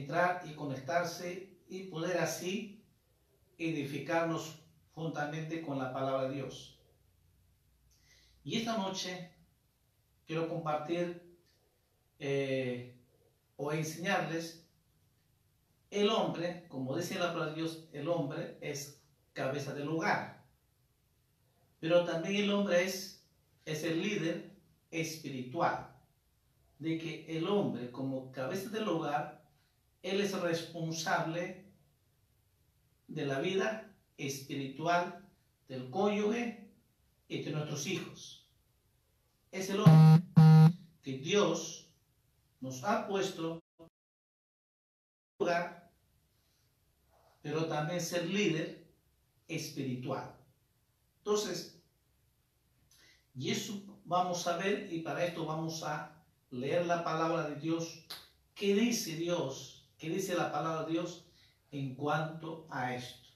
Entrar y conectarse y poder así edificarnos juntamente con la palabra de Dios. Y esta noche quiero compartir eh, o enseñarles el hombre, como dice la palabra de Dios, el hombre es cabeza del hogar. Pero también el hombre es, es el líder espiritual de que el hombre como cabeza del hogar, él es responsable de la vida espiritual del cónyuge y de nuestros hijos. Es el hombre que Dios nos ha puesto hogar, pero también ser líder espiritual. Entonces, y eso vamos a ver y para esto vamos a leer la palabra de Dios. ¿Qué dice Dios? ¿Qué dice la palabra de Dios en cuanto a esto?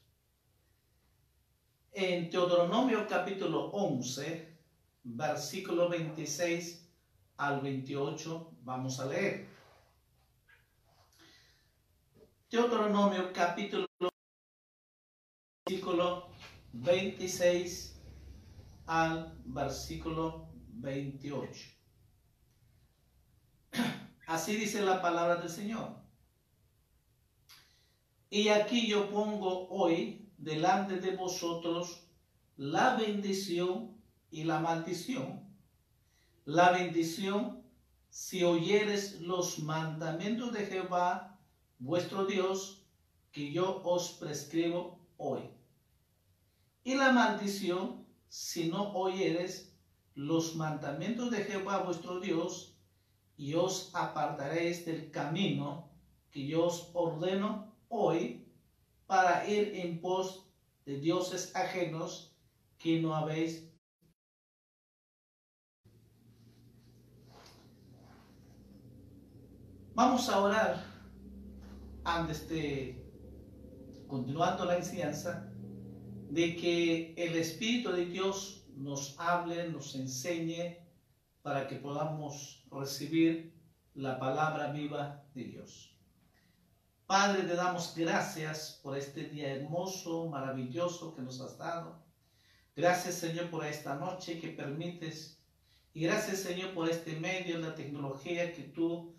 En Deuteronomio capítulo 11, versículo 26 al 28, vamos a leer. Deuteronomio capítulo versículo 26 al versículo 28. Así dice la palabra del Señor. Y aquí yo pongo hoy delante de vosotros la bendición y la maldición. La bendición si oyeres los mandamientos de Jehová, vuestro Dios, que yo os prescribo hoy. Y la maldición si no oyeres los mandamientos de Jehová, vuestro Dios, y os apartaréis del camino que yo os ordeno hoy para ir en pos de dioses ajenos que no habéis Vamos a orar antes de continuando la enseñanza de que el Espíritu de Dios nos hable, nos enseñe para que podamos recibir la palabra viva de Dios. Padre, te damos gracias por este día hermoso, maravilloso que nos has dado. Gracias, Señor, por esta noche que permites. Y gracias, Señor, por este medio, la tecnología que tú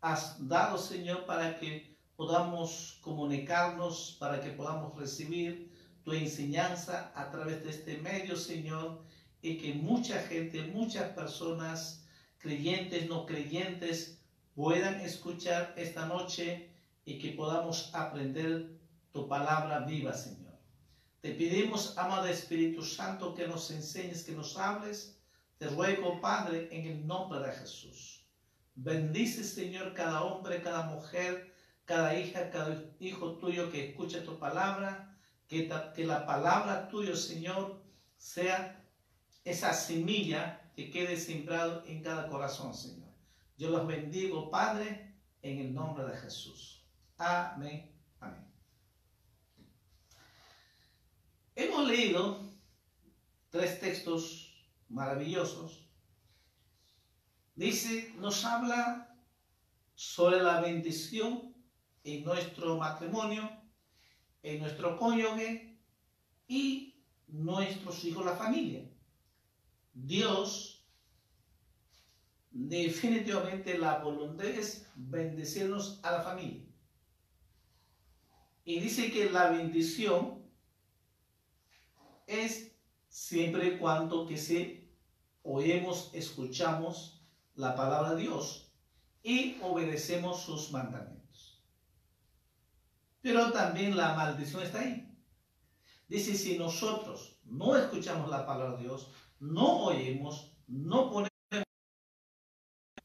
has dado, Señor, para que podamos comunicarnos, para que podamos recibir tu enseñanza a través de este medio, Señor y que mucha gente, muchas personas, creyentes, no creyentes, puedan escuchar esta noche y que podamos aprender tu palabra viva, Señor. Te pedimos, amado Espíritu Santo, que nos enseñes, que nos hables. Te ruego, Padre, en el nombre de Jesús. Bendice, Señor, cada hombre, cada mujer, cada hija, cada hijo tuyo que escuche tu palabra. Que, la palabra tuya, Señor, sea esa semilla que quede sembrado en cada corazón, Señor. Yo los bendigo, Padre, en el nombre de Jesús. Amén. Amén. Hemos leído tres textos maravillosos. Dice, nos habla sobre la bendición en nuestro matrimonio, en nuestro cónyuge y nuestros hijos, la familia. Dios, definitivamente la voluntad es bendecirnos a la familia. Y dice que la bendición es siempre y cuando que se oímos, escuchamos la palabra de Dios y obedecemos sus mandamientos. Pero también la maldición está ahí. Dice, si nosotros no escuchamos la palabra de Dios, no oímos, no ponemos,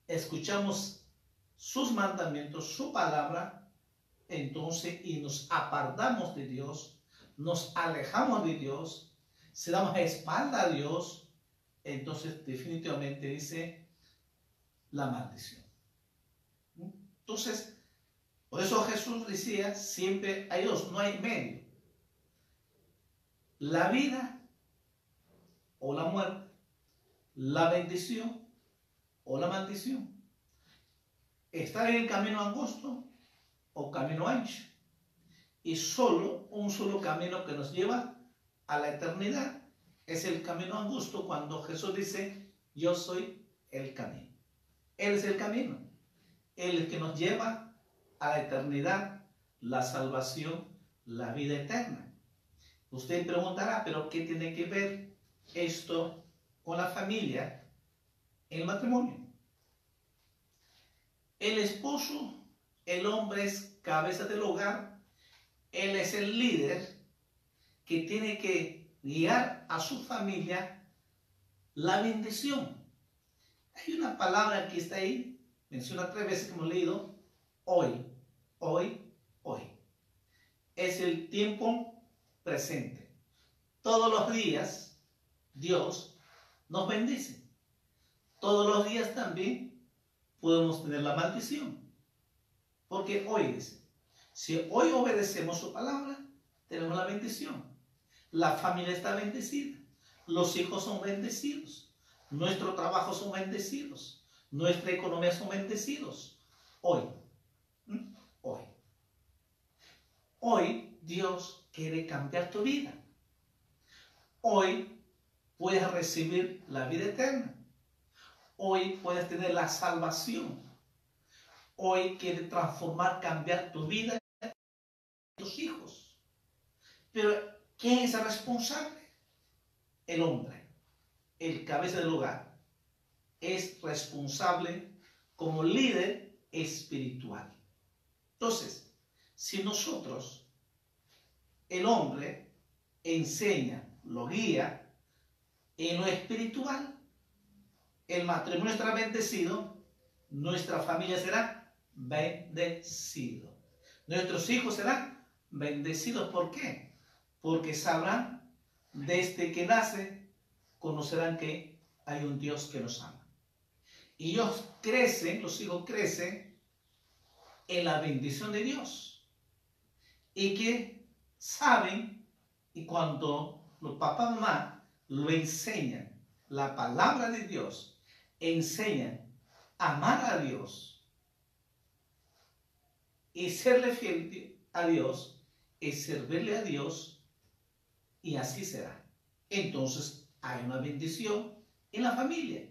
escuchamos sus mandamientos, su palabra, entonces y nos apartamos de Dios, nos alejamos de Dios, se damos espalda a Dios, entonces definitivamente dice la maldición. Entonces, por eso Jesús decía, siempre hay dos, no hay medio. La vida o la muerte, la bendición o la maldición. Estar en el camino angosto o camino ancho. Y solo un solo camino que nos lleva a la eternidad es el camino angosto cuando Jesús dice, yo soy el camino. Él es el camino, el que nos lleva a la eternidad, la salvación, la vida eterna. Usted preguntará, pero ¿qué tiene que ver esto con la familia el matrimonio. El esposo, el hombre es cabeza del hogar, él es el líder que tiene que guiar a su familia la bendición. Hay una palabra que está ahí, menciona tres veces que hemos leído, hoy, hoy, hoy. Es el tiempo presente. Todos los días Dios nos bendice. Todos los días también podemos tener la maldición. Porque hoy si hoy obedecemos su palabra, tenemos la bendición. La familia está bendecida. Los hijos son bendecidos. Nuestro trabajo son bendecidos. Nuestra economía son bendecidos. Hoy. Hoy. Hoy Dios quiere cambiar tu vida. Hoy puedes recibir la vida eterna. Hoy puedes tener la salvación. Hoy quiere transformar, cambiar tu vida y tus hijos. Pero, ¿quién es responsable? El hombre, el cabeza del hogar. Es responsable como líder espiritual. Entonces, si nosotros, el hombre, enseña, lo guía, en lo espiritual, el matrimonio estará bendecido, nuestra familia será bendecido. Nuestros hijos serán bendecidos. ¿Por qué? Porque sabrán, desde que nace, conocerán que hay un Dios que nos ama. Y ellos crecen, los hijos crecen en la bendición de Dios. Y que saben, y cuando los papás y mamá lo enseñan, la palabra de Dios, enseñan a amar a Dios y serle fiel a Dios, es servirle a Dios y así será. Entonces hay una bendición en la familia.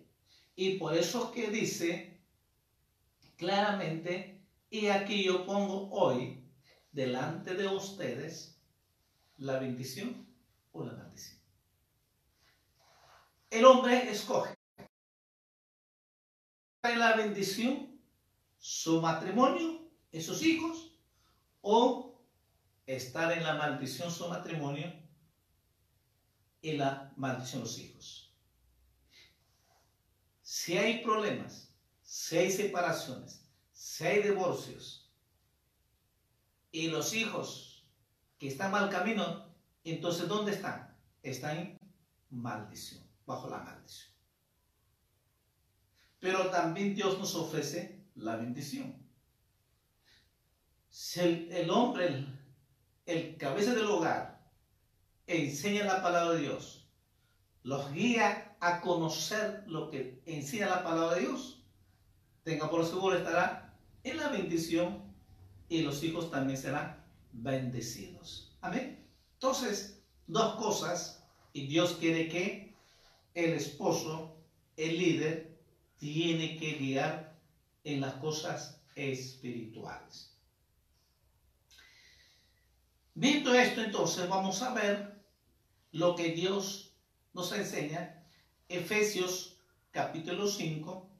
Y por eso que dice claramente, y aquí yo pongo hoy delante de ustedes la bendición o la maldición el hombre escoge la bendición su matrimonio y sus hijos o estar en la maldición su matrimonio y la maldición los hijos. Si hay problemas, si hay separaciones, si hay divorcios y los hijos que están mal camino, entonces ¿dónde están? Están en maldición, bajo la maldición. Pero también Dios nos ofrece la bendición. El, hombre, el, el cabeza del hogar, enseña la palabra de Dios, los guía a conocer lo que enseña la palabra de Dios, tenga por seguro estará en la bendición y los hijos también serán bendecidos. Amén. Entonces, dos cosas, y Dios quiere que el esposo, el líder, tiene que guiar en las cosas espirituales. Visto esto, entonces vamos a ver lo que Dios nos enseña. Efesios capítulo 5.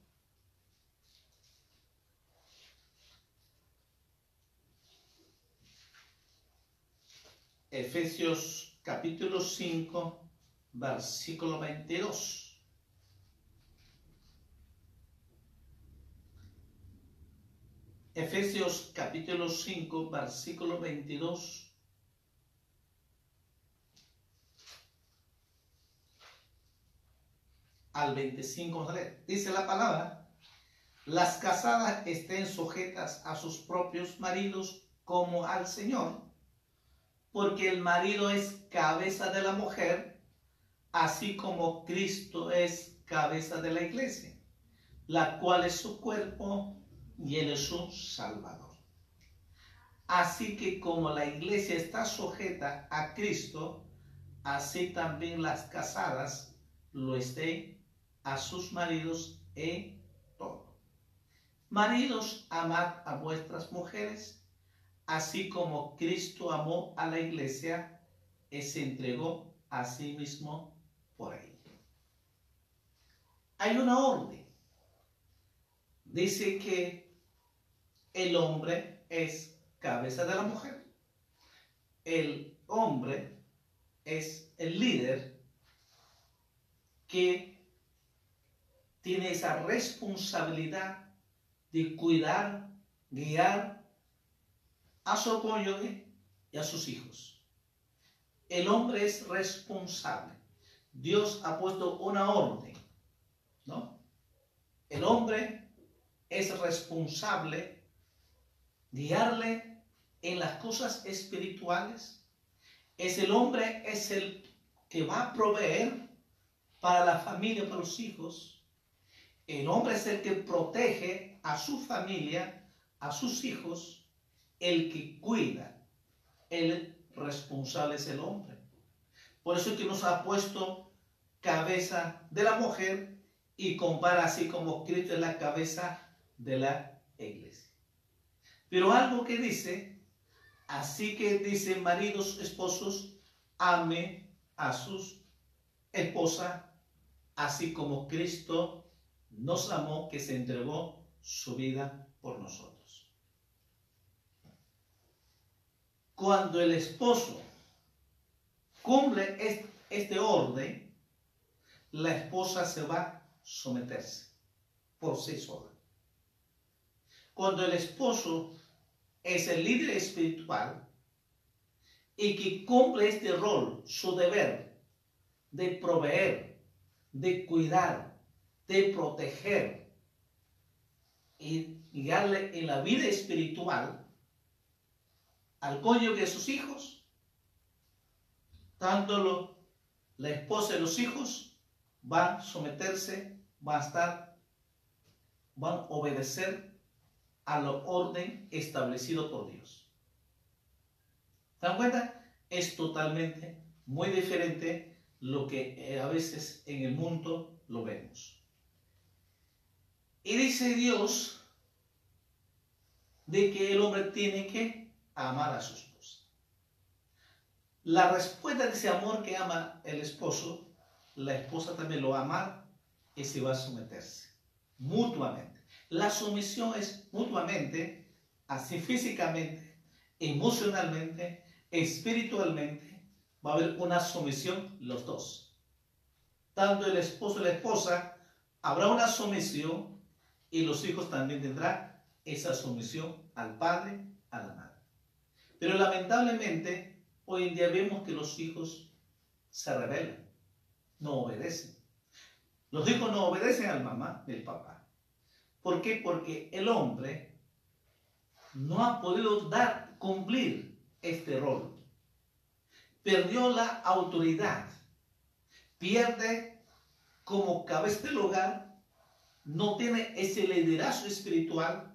Efesios capítulo 5, versículo 22. Efesios capítulo 5, versículo 22. Al 25 Dice la palabra, las casadas estén sujetas a sus propios maridos como al Señor, porque el marido es cabeza de la mujer, así como Cristo es cabeza de la iglesia, la cual es su cuerpo y él es su Salvador. Así que como la iglesia está sujeta a Cristo, así también las casadas lo estén a sus maridos en todo. Maridos, amad a vuestras mujeres, así como Cristo amó a la iglesia y se entregó a sí mismo por ella. Hay una orden. Dice que el hombre es cabeza de la mujer. El hombre es el líder que tiene esa responsabilidad de cuidar, guiar a su cónyuge y a sus hijos. El hombre es responsable. Dios ha puesto una orden, ¿no? El hombre es responsable guiarle en las cosas espirituales. Es el hombre, es el que va a proveer para la familia, para los hijos el hombre es el que protege a su familia, a sus hijos, el que cuida. El responsable es el hombre. Por eso es que nos ha puesto cabeza de la mujer y compara así como Cristo es la cabeza de la iglesia. Pero algo que dice, así que dice maridos, esposos, ame a sus esposas, así como Cristo nos amó que se entregó su vida por nosotros. Cuando el esposo cumple este orden, la esposa se va a someterse por sí sola. Cuando el esposo es el líder espiritual y que cumple este rol, su deber de proveer, de cuidar, de proteger y guiarle en la vida espiritual al cónyuge de sus hijos, tanto la esposa y los hijos van a someterse, van a estar, van a obedecer a la orden establecido por Dios. ¿Se dan cuenta? Es totalmente muy diferente lo que a veces en el mundo lo vemos. Y dice Dios de que el hombre tiene que amar a su esposa. La respuesta de ese amor que ama el esposo, la esposa también lo ama y se va a someterse mutuamente. La sumisión es mutuamente, así físicamente, emocionalmente, espiritualmente, va a haber una sumisión los dos. Tanto el esposo y la esposa habrá una sumisión y los hijos también tendrán esa sumisión al padre, a la madre. Pero lamentablemente hoy en día vemos que los hijos se rebelan, no obedecen. Los hijos no obedecen al mamá del papá. ¿Por qué? Porque el hombre no ha podido dar, cumplir este rol. Perdió la autoridad. Pierde como cabeza del hogar. No tiene ese liderazgo espiritual.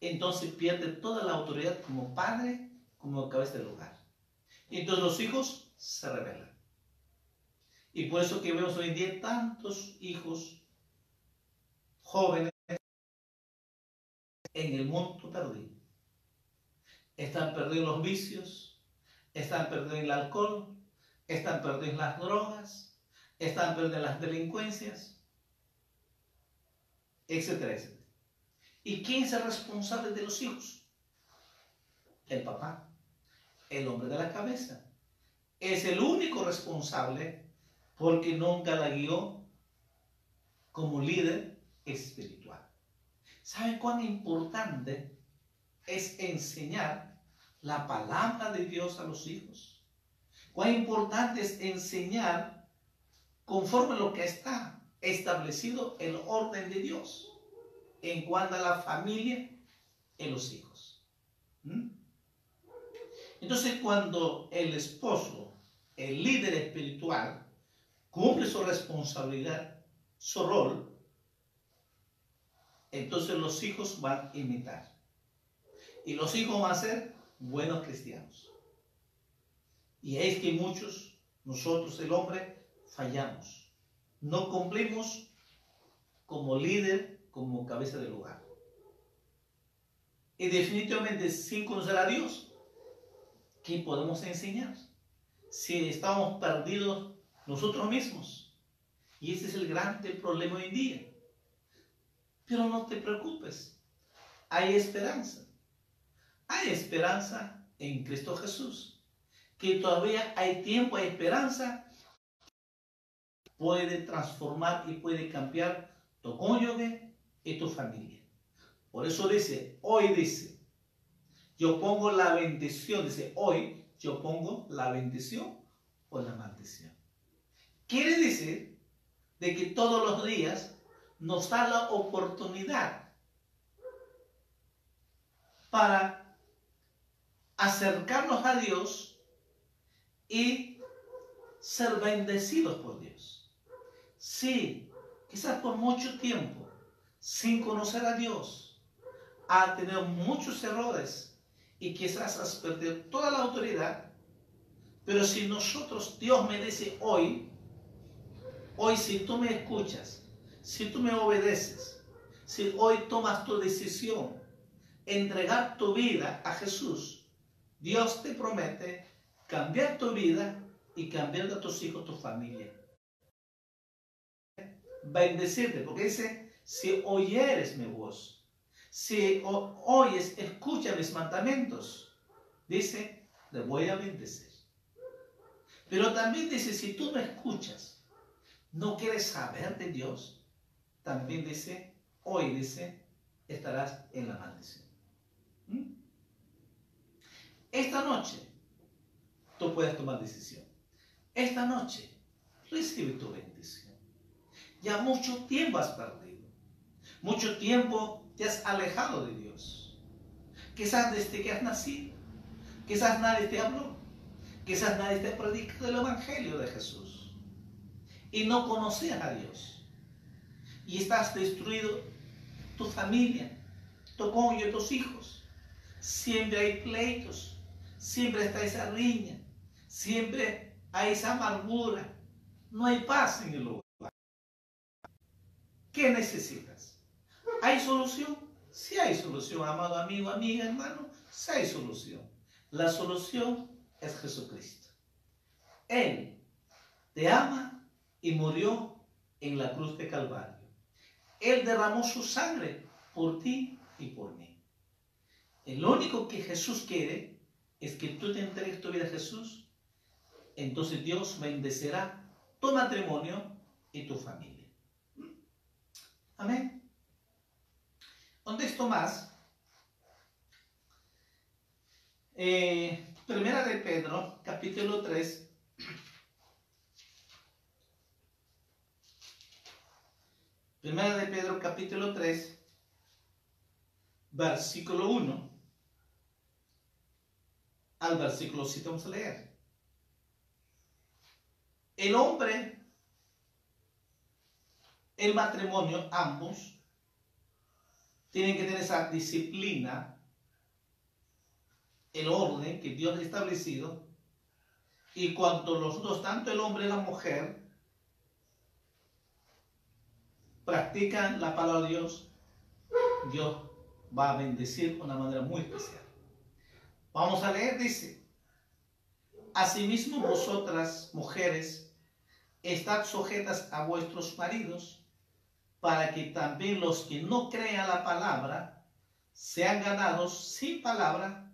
Entonces pierde toda la autoridad como padre, como cabeza del hogar. Y entonces los hijos se rebelan. Y por eso que vemos hoy en día tantos hijos jóvenes en el mundo perdido. Están perdidos los vicios, están perdidos el alcohol, están perdidos las drogas, están perdidos las delincuencias, etcétera, etcétera. ¿Y quién es el responsable de los hijos? El papá, el hombre de la cabeza. Es el único responsable porque nunca la guió como líder espiritual. ¿Sabe cuán importante es enseñar la palabra de Dios a los hijos? Cuán importante es enseñar conforme lo que está establecido el orden de Dios en cuanto a la familia y los hijos. ¿Mm? Entonces cuando el esposo, el líder espiritual, cumple su responsabilidad, su rol, entonces los hijos van a imitar. Y los hijos van a ser buenos cristianos. Y es que muchos, nosotros el hombre, fallamos. No cumplimos como líder, como cabeza del hogar. Y definitivamente sin conocer a Dios, ¿qué podemos enseñar? Si estamos perdidos nosotros mismos. Y ese es el gran problema hoy en día. Pero no te preocupes, hay esperanza. Hay esperanza en Cristo Jesús. Que todavía hay tiempo, hay esperanza. Puede transformar y puede cambiar tu cónyuge y tu familia. Por eso dice, hoy dice, yo pongo la bendición, dice, hoy yo pongo la bendición o la maldición. Quiere decir de que todos los días nos da la oportunidad para acercarnos a Dios y ser bendecidos por Dios. Sí, quizás por mucho tiempo, sin conocer a Dios, ha tenido muchos errores y quizás has perdido toda la autoridad, pero si nosotros, Dios me dice hoy, Hoy si tú me escuchas, si tú me obedeces, si hoy tomas tu decisión, entregar tu vida a Jesús, Dios te promete cambiar tu vida y cambiar a tus hijos, tu familia. Bendecirte, porque dice, si oyeres mi voz, si oyes, escucha mis mandamientos, dice, le voy a bendecir. Pero también dice, si tú me escuchas, no quieres saber de Dios, también dice, hoy dice, estarás en la maldición. ¿Mm? Esta noche tú puedes tomar decisión. Esta noche recibe tu bendición. Ya mucho tiempo has perdido. Mucho tiempo te has alejado de Dios. Quizás desde que has nacido. Quizás nadie te habló. Quizás nadie te predicado el Evangelio de Jesús y no conocías a Dios. Y estás destruido tu familia, tu cónyuge, tus hijos. Siempre hay pleitos, siempre está esa riña, siempre hay esa amargura. No hay paz en el lugar. ¿Qué necesitas? ¿Hay solución? Si hay solución, amado amigo, amiga, hermano, si hay solución. La solución es Jesucristo. Él te ama y murió en la cruz de Calvario. Él derramó su sangre por ti y por mí. El único que Jesús quiere es que tú te entregues tu vida a Jesús entonces Dios bendecirá tu matrimonio y tu familia. Amén. Un texto más. Eh, primera de Pedro, capítulo 3. Primera de Pedro, capítulo 3, versículo 1 al versículo 7 vamos a leer. El hombre, el matrimonio, ambos, tienen que tener esa disciplina, el orden que Dios ha establecido. Y cuando los dos, tanto el hombre y la mujer, practican la palabra de Dios, Dios va a bendecir de una manera muy especial. Vamos a leer, dice, Asimismo vosotras, mujeres, estad sujetas a vuestros maridos, para que también los que no crean la palabra sean ganados sin palabra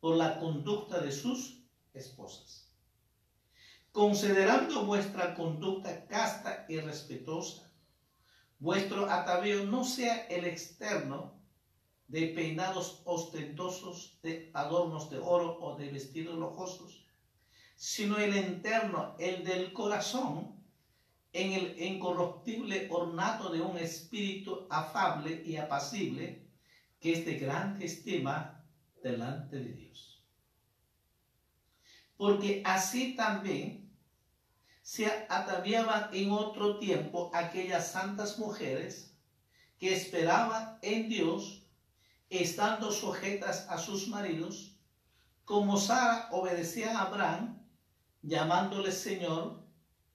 por la conducta de sus esposas. Considerando vuestra conducta casta y respetuosa, vuestro atavío no sea el externo, de peinados ostentosos, de adornos de oro o de vestidos lujosos, sino el interno, el del corazón, en el incorruptible ornato de un espíritu afable y apacible, que es de gran estima delante de Dios. Porque así también se ataviaban en otro tiempo aquellas santas mujeres que esperaban en Dios estando sujetas a sus maridos, como Sara obedecía a Abraham, llamándole Señor,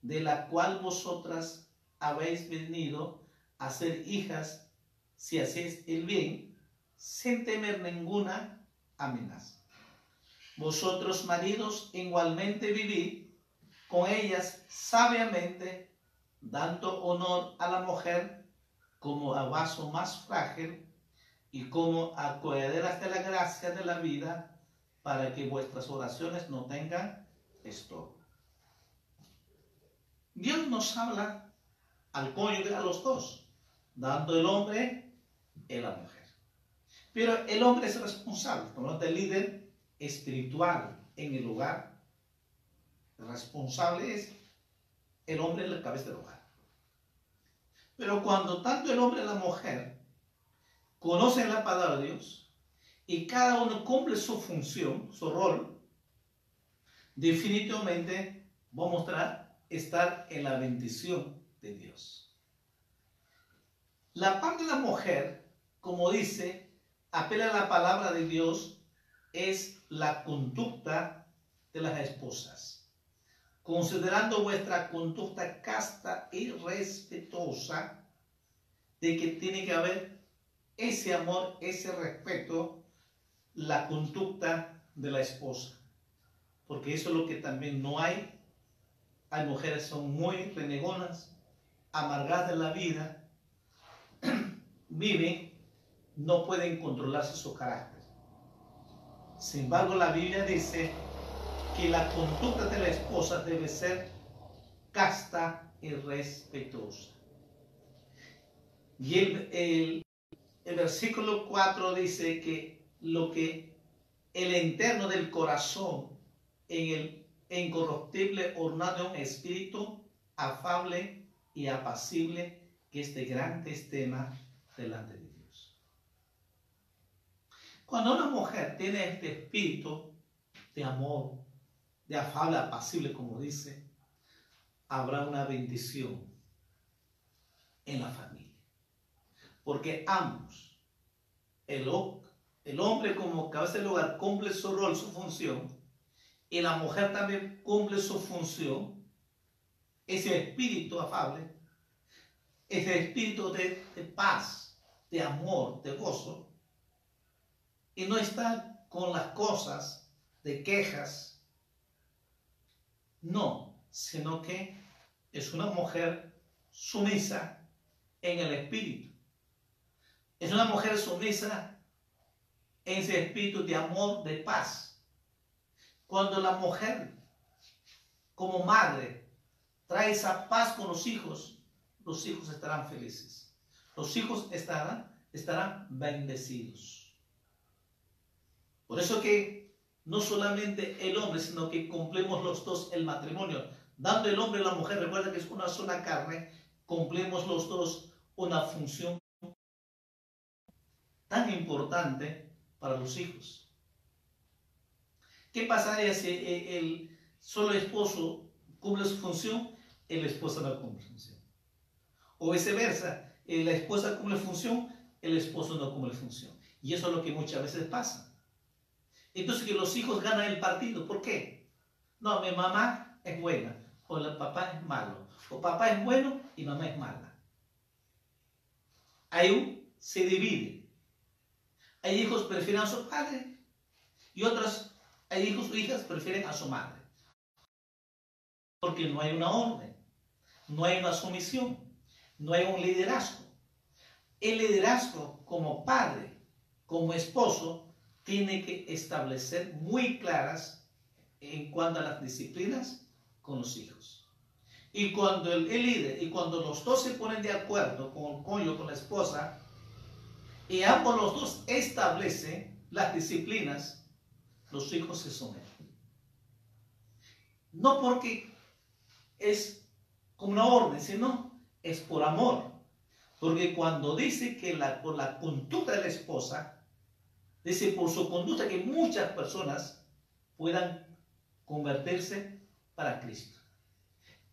de la cual vosotras habéis venido a ser hijas si hacéis el bien, sin temer ninguna amenaza. Vosotros, maridos, igualmente vivid con ellas sabiamente, dando honor a la mujer como a vaso más frágil y como acuerdas de la gracia de la vida para que vuestras oraciones no tengan estorbo. Dios nos habla al cónyuge, a los dos, dando el hombre y la mujer. Pero el hombre es responsable, como el líder espiritual en el hogar. Responsable es el hombre en la cabeza del hogar. Pero cuando tanto el hombre y la mujer conocen la palabra de Dios y cada uno cumple su función, su rol, definitivamente va a mostrar estar en la bendición de Dios. La parte de la mujer, como dice, apela a la palabra de Dios, es la conducta de las esposas. Considerando vuestra conducta casta y respetuosa, de que tiene que haber ese amor, ese respeto, la conducta de la esposa. Porque eso es lo que también no hay. Hay mujeres que son muy renegonas, amargadas de la vida, viven, no pueden controlarse su carácter. Sin embargo, la Biblia dice que la conducta de la esposa debe ser casta y respetuosa. Y el, el, versículo 4 dice que lo que el interno del corazón en el incorruptible ornado de un espíritu afable y apacible que es de gran tema delante de Dios. Cuando una mujer tiene este espíritu de amor, de afable, apacible, como dice, habrá una bendición en la familia porque ambos, el, el hombre como cabeza del hogar cumple su rol, su función, y la mujer también cumple su función, ese espíritu afable, ese espíritu de, de paz, de amor, de gozo, y no está con las cosas de quejas, no, sino que es una mujer sumisa en el espíritu es una mujer sumisa en ese espíritu de amor, de paz. Cuando la mujer como madre trae esa paz con los hijos, los hijos estarán felices. Los hijos estarán, bendecidos. Por eso que no solamente el hombre, sino que cumplimos los dos el matrimonio. Dando el hombre y la mujer, recuerda que es una sola carne, cumplimos los dos una función tan importante para los hijos. ¿Qué pasaría si eh, el solo esposo cumple su función, el esposo no cumple su función? O viceversa, eh, la esposa cumple función, el esposo no cumple función. Y eso es lo que muchas veces pasa. Entonces que los hijos ganan el partido. ¿Por qué? No, mi mamá es buena, o el papá es malo, o papá es bueno y mamá es mala. Ahí se divide. Hay hijos que prefieren a su padre y otros, hay hijos o hijas que prefieren a su madre. Porque no hay una orden, no hay una sumisión, no hay un liderazgo. El liderazgo como padre, como esposo, tiene que establecer muy claras en cuanto a las disciplinas con los hijos. Y cuando el, líder, y cuando los dos se ponen de acuerdo con el cónyuge, con la esposa, y ambos los dos establecen las disciplinas, los hijos se someten. No porque es como una orden, sino es por amor. Porque cuando dice que la, por la conducta de la esposa, dice por su conducta que muchas personas puedan convertirse para Cristo.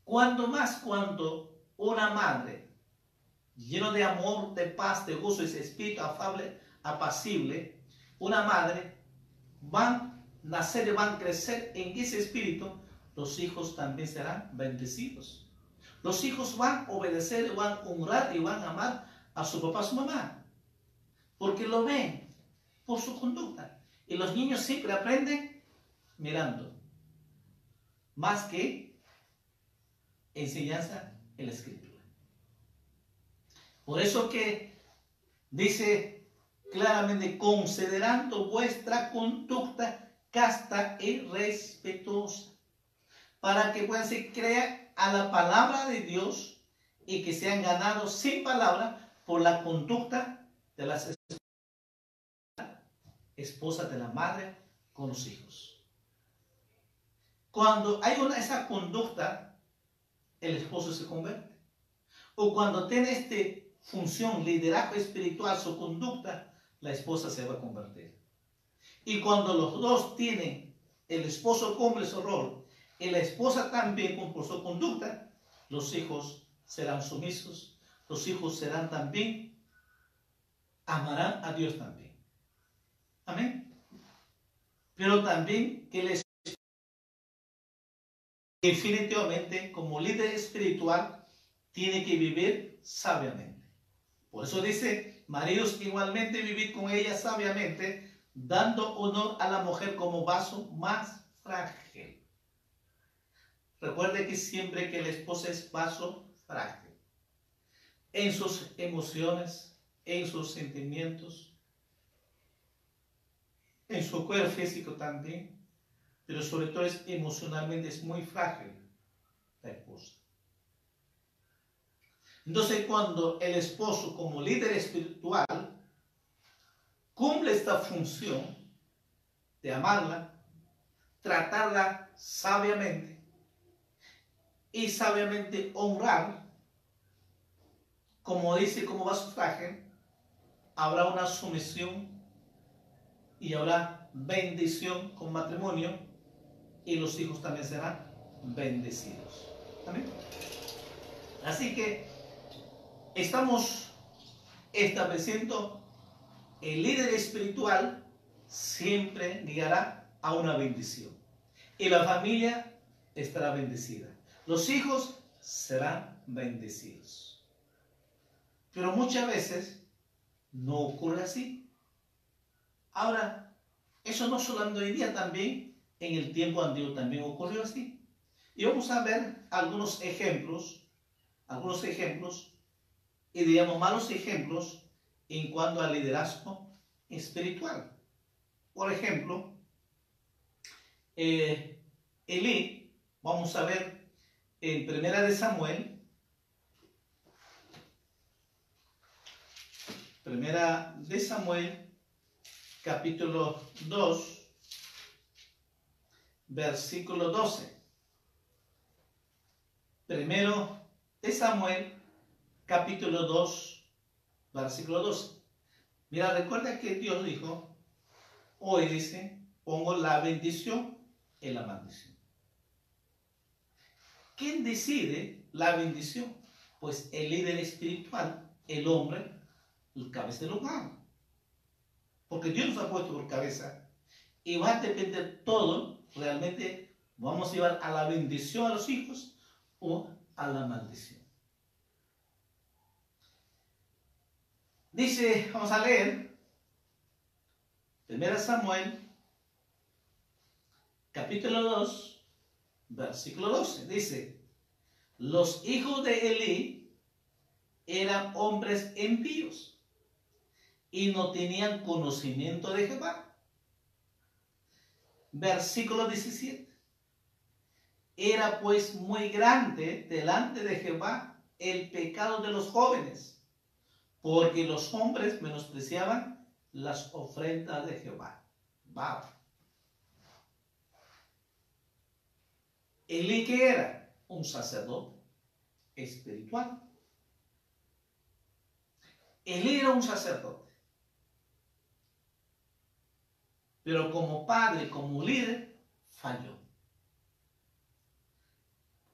Cuando más cuando una madre lleno de amor, de paz, de gozo, ese espíritu afable, apacible, una madre, van nacer y van a crecer en ese espíritu, los hijos también serán bendecidos. Los hijos van a obedecer, van a honrar y van a amar a su papá, a su mamá, porque lo ven por su conducta. Y los niños siempre aprenden mirando, más que enseñanza en la escritura. Por eso que dice claramente, considerando vuestra conducta casta y respetuosa, para que puedan ser creer a la palabra de Dios y que sean ganados sin palabra por la conducta de las esposas de la madre con los hijos. Cuando hay una esa conducta, el esposo se convierte. O cuando tiene este función, liderazgo espiritual, su conducta, la esposa se va a convertir. Y cuando los dos tienen, el esposo cumple su rol y la esposa también cumple su conducta, los hijos serán sumisos, los hijos serán también, amarán a Dios también. Amén. Pero también que les definitivamente como líder espiritual tiene que vivir sabiamente. Por eso dice, maridos igualmente vivid con ella sabiamente, dando honor a la mujer como vaso más frágil. Recuerde que siempre que la esposa es vaso frágil, en sus emociones, en sus sentimientos, en su cuerpo físico también, pero sobre todo es emocionalmente es muy frágil la esposa. Entonces cuando el esposo como líder espiritual cumple esta función de amarla, tratarla sabiamente y sabiamente honrar, como dice como va su traje, habrá una sumisión y habrá bendición con matrimonio y los hijos también serán bendecidos. Así que estamos estableciendo el líder espiritual siempre guiará a una bendición. Y la familia estará bendecida. Los hijos serán bendecidos. Pero muchas veces no ocurre así. Ahora, eso no solamente hoy día, también en el tiempo antiguo también ocurrió así. Y vamos a ver algunos ejemplos, algunos ejemplos y digamos malos ejemplos en cuanto al liderazgo espiritual. Por ejemplo, eh, Elí vamos a ver en Primera de Samuel, Primera de Samuel, capítulo 2, versículo 12. Primero de Samuel, capítulo 2, versículo 12. Mira, recuerda que Dios dijo, hoy dice, pongo la bendición en la maldición. ¿Quién decide la bendición? Pues el líder espiritual, el hombre, el cabeza del humano. Porque Dios nos ha puesto por cabeza y va a depender todo, realmente vamos a llevar a la bendición a los hijos o a la maldición. Dice, vamos a leer, 1 Samuel, capítulo 2, versículo 12. Dice, los hijos de Elí eran hombres impíos y no tenían conocimiento de Jehová. Versículo 17. Era pues muy grande delante de Jehová el pecado de los jóvenes porque los hombres menospreciaban las ofrendas de Jehová. Wow. Elí que era un sacerdote espiritual. Elí era un sacerdote. Pero como padre, como líder, falló.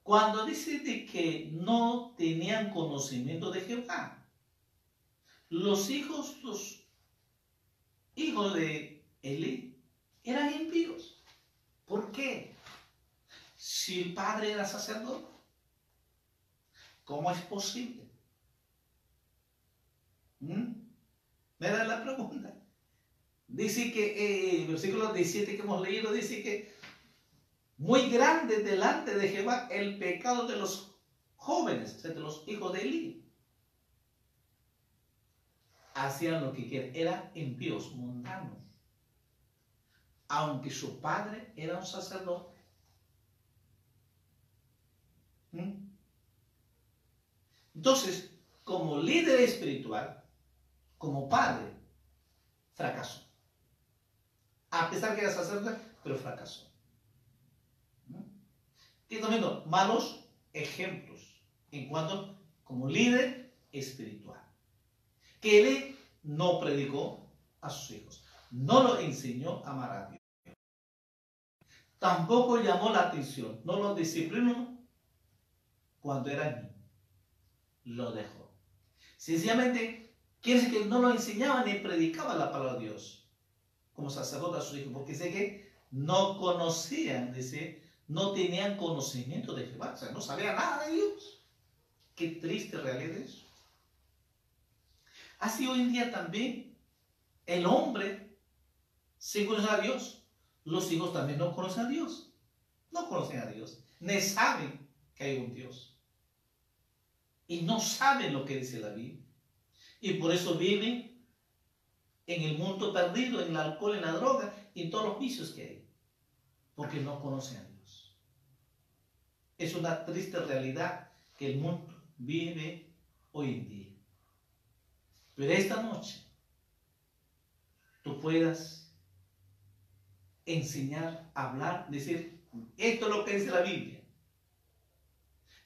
Cuando dice que no tenían conocimiento de Jehová, los hijos, los hijos de Eli eran impíos. ¿Por qué? Si el padre era sacerdote, ¿cómo es posible? ¿Mm? Me da la pregunta. Dice que eh, el versículo 17 que hemos leído dice que muy grande delante de Jehová el pecado de los jóvenes, de los hijos de Eli hacían lo que querían, eran impíos, mundanos. Aunque su padre era un sacerdote. Entonces, como líder espiritual, como padre, fracasó. A pesar que era sacerdote, pero fracasó. ¿Mm? Y también malos ejemplos en cuanto como líder espiritual que él no predicó a sus hijos. No lo enseñó a amar a Dios. Tampoco llamó la atención, no lo disciplinó cuando era niño. Lo dejó. Sencillamente, quiere decir que no lo enseñaba ni predicaba la palabra de Dios como sacerdote a sus hijos, porque sé que no conocían, dice, no tenían conocimiento de Jehová, o sea, no sabía nada de Dios. Qué triste realidad es. Así hoy en día también el hombre sí conoce a Dios. Los hijos también no conocen a Dios. No conocen a Dios. Ni saben que hay un Dios. Y no saben lo que dice la Biblia. Y por eso viven en el mundo perdido, en el alcohol, en la droga y en todos los vicios que hay. Porque no conocen a Dios. Es una triste realidad que el mundo vive hoy en día. Pero esta noche tú puedas enseñar, hablar, decir, esto es lo que dice la Biblia.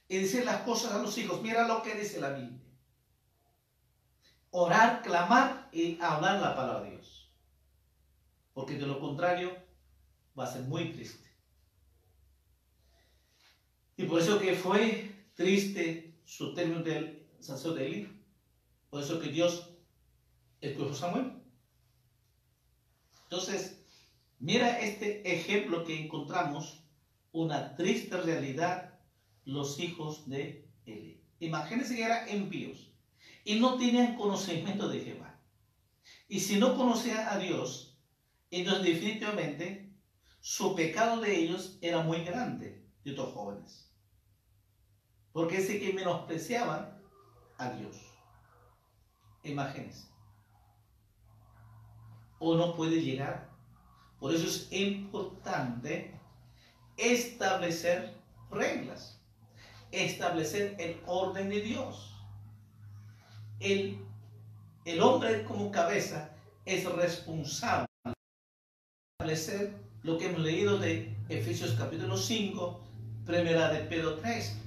Y decir las cosas a los hijos, mira lo que dice la Biblia. Orar, clamar y hablar la palabra de Dios. Porque de lo contrario va a ser muy triste. Y por eso que fue triste su término del sacerdote Eli por eso que Dios escogió Samuel. Entonces, mira este ejemplo que encontramos, una triste realidad, los hijos de Eli. Imagínense que eran impíos y no tenían conocimiento de Jehová. Y si no conocían a Dios, entonces definitivamente su pecado de ellos era muy grande, de estos jóvenes. Porque es que menospreciaban a Dios. Imágenes. O no puede llegar. Por eso es importante establecer reglas, establecer el orden de Dios. El, el hombre como cabeza es responsable de establecer lo que hemos leído de Efesios capítulo 5, primera de Pedro 3.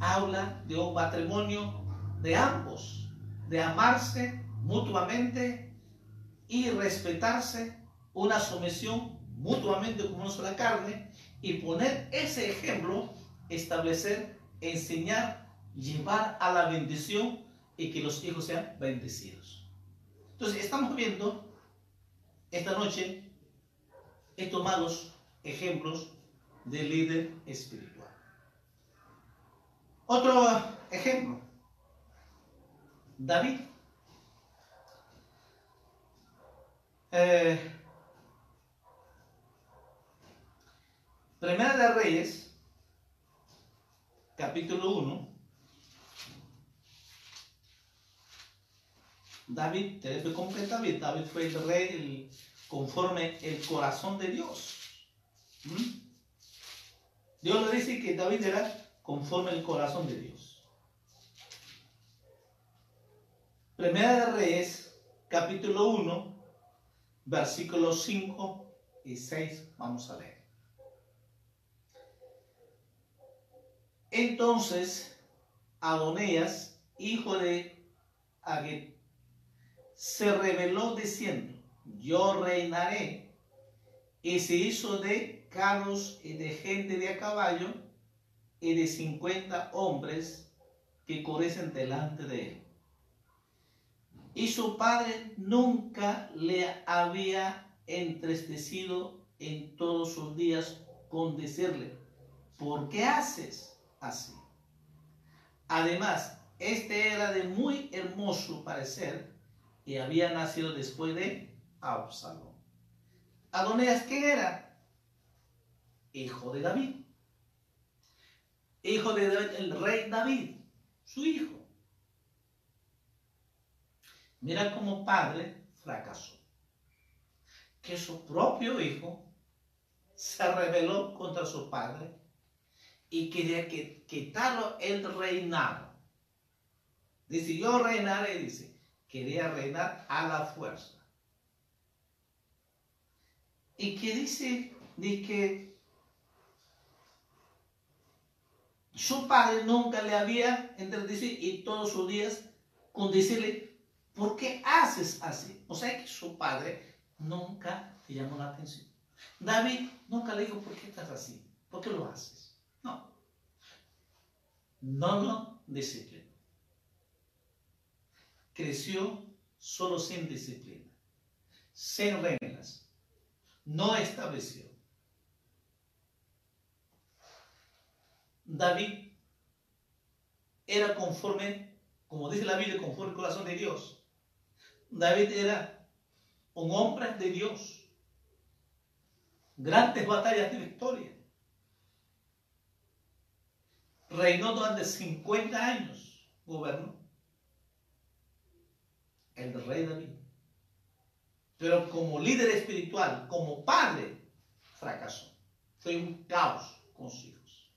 Habla de un matrimonio de ambos, de amarse mutuamente y respetarse, una sumisión mutuamente como una carne y poner ese ejemplo, establecer, enseñar, llevar a la bendición y que los hijos sean bendecidos. Entonces, estamos viendo esta noche estos malos ejemplos de líder espiritual. Otro ejemplo, David. Eh, Primera de Reyes, capítulo 1. David, te cómo fue David. David fue el rey conforme el corazón de Dios. ¿Mm? Dios le dice que David era conforme el corazón de Dios. Primera de Reyes, capítulo 1, versículos 5 y 6. Vamos a leer. Entonces, Adonías, hijo de Aguet, se rebeló diciendo, yo reinaré, y se hizo de carros y de gente de a caballo y de cincuenta hombres que correcen delante de él. Y su padre nunca le había entristecido en todos sus días con decirle, ¿por qué haces? así. Además, este era de muy hermoso parecer y había nacido después de Absalón. Adonías, ¿quién era? Hijo de David. Hijo de David, el rey David, su hijo. Mira cómo padre fracasó. Que su propio hijo se rebeló contra su padre y quería que, quitarlo el reinado. Dice, yo reinaré, dice, quería reinar a la fuerza. Y que dice, dice que su padre nunca le había dice, y todos sus días con decirle, ¿por qué haces así? O sea que su padre nunca le llamó la atención. David nunca le dijo, ¿por qué estás así? ¿Por qué lo haces? No. No lo disciplinó. Creció solo sin disciplina, sin reglas. No estableció. David era conforme, como dice la Biblia, conforme al corazón de Dios. David era un hombre de Dios. Grandes batallas de victoria reinó durante 50 años, gobernó. El rey David. Pero como líder espiritual, como padre, fracasó. Fue un caos con sus hijos.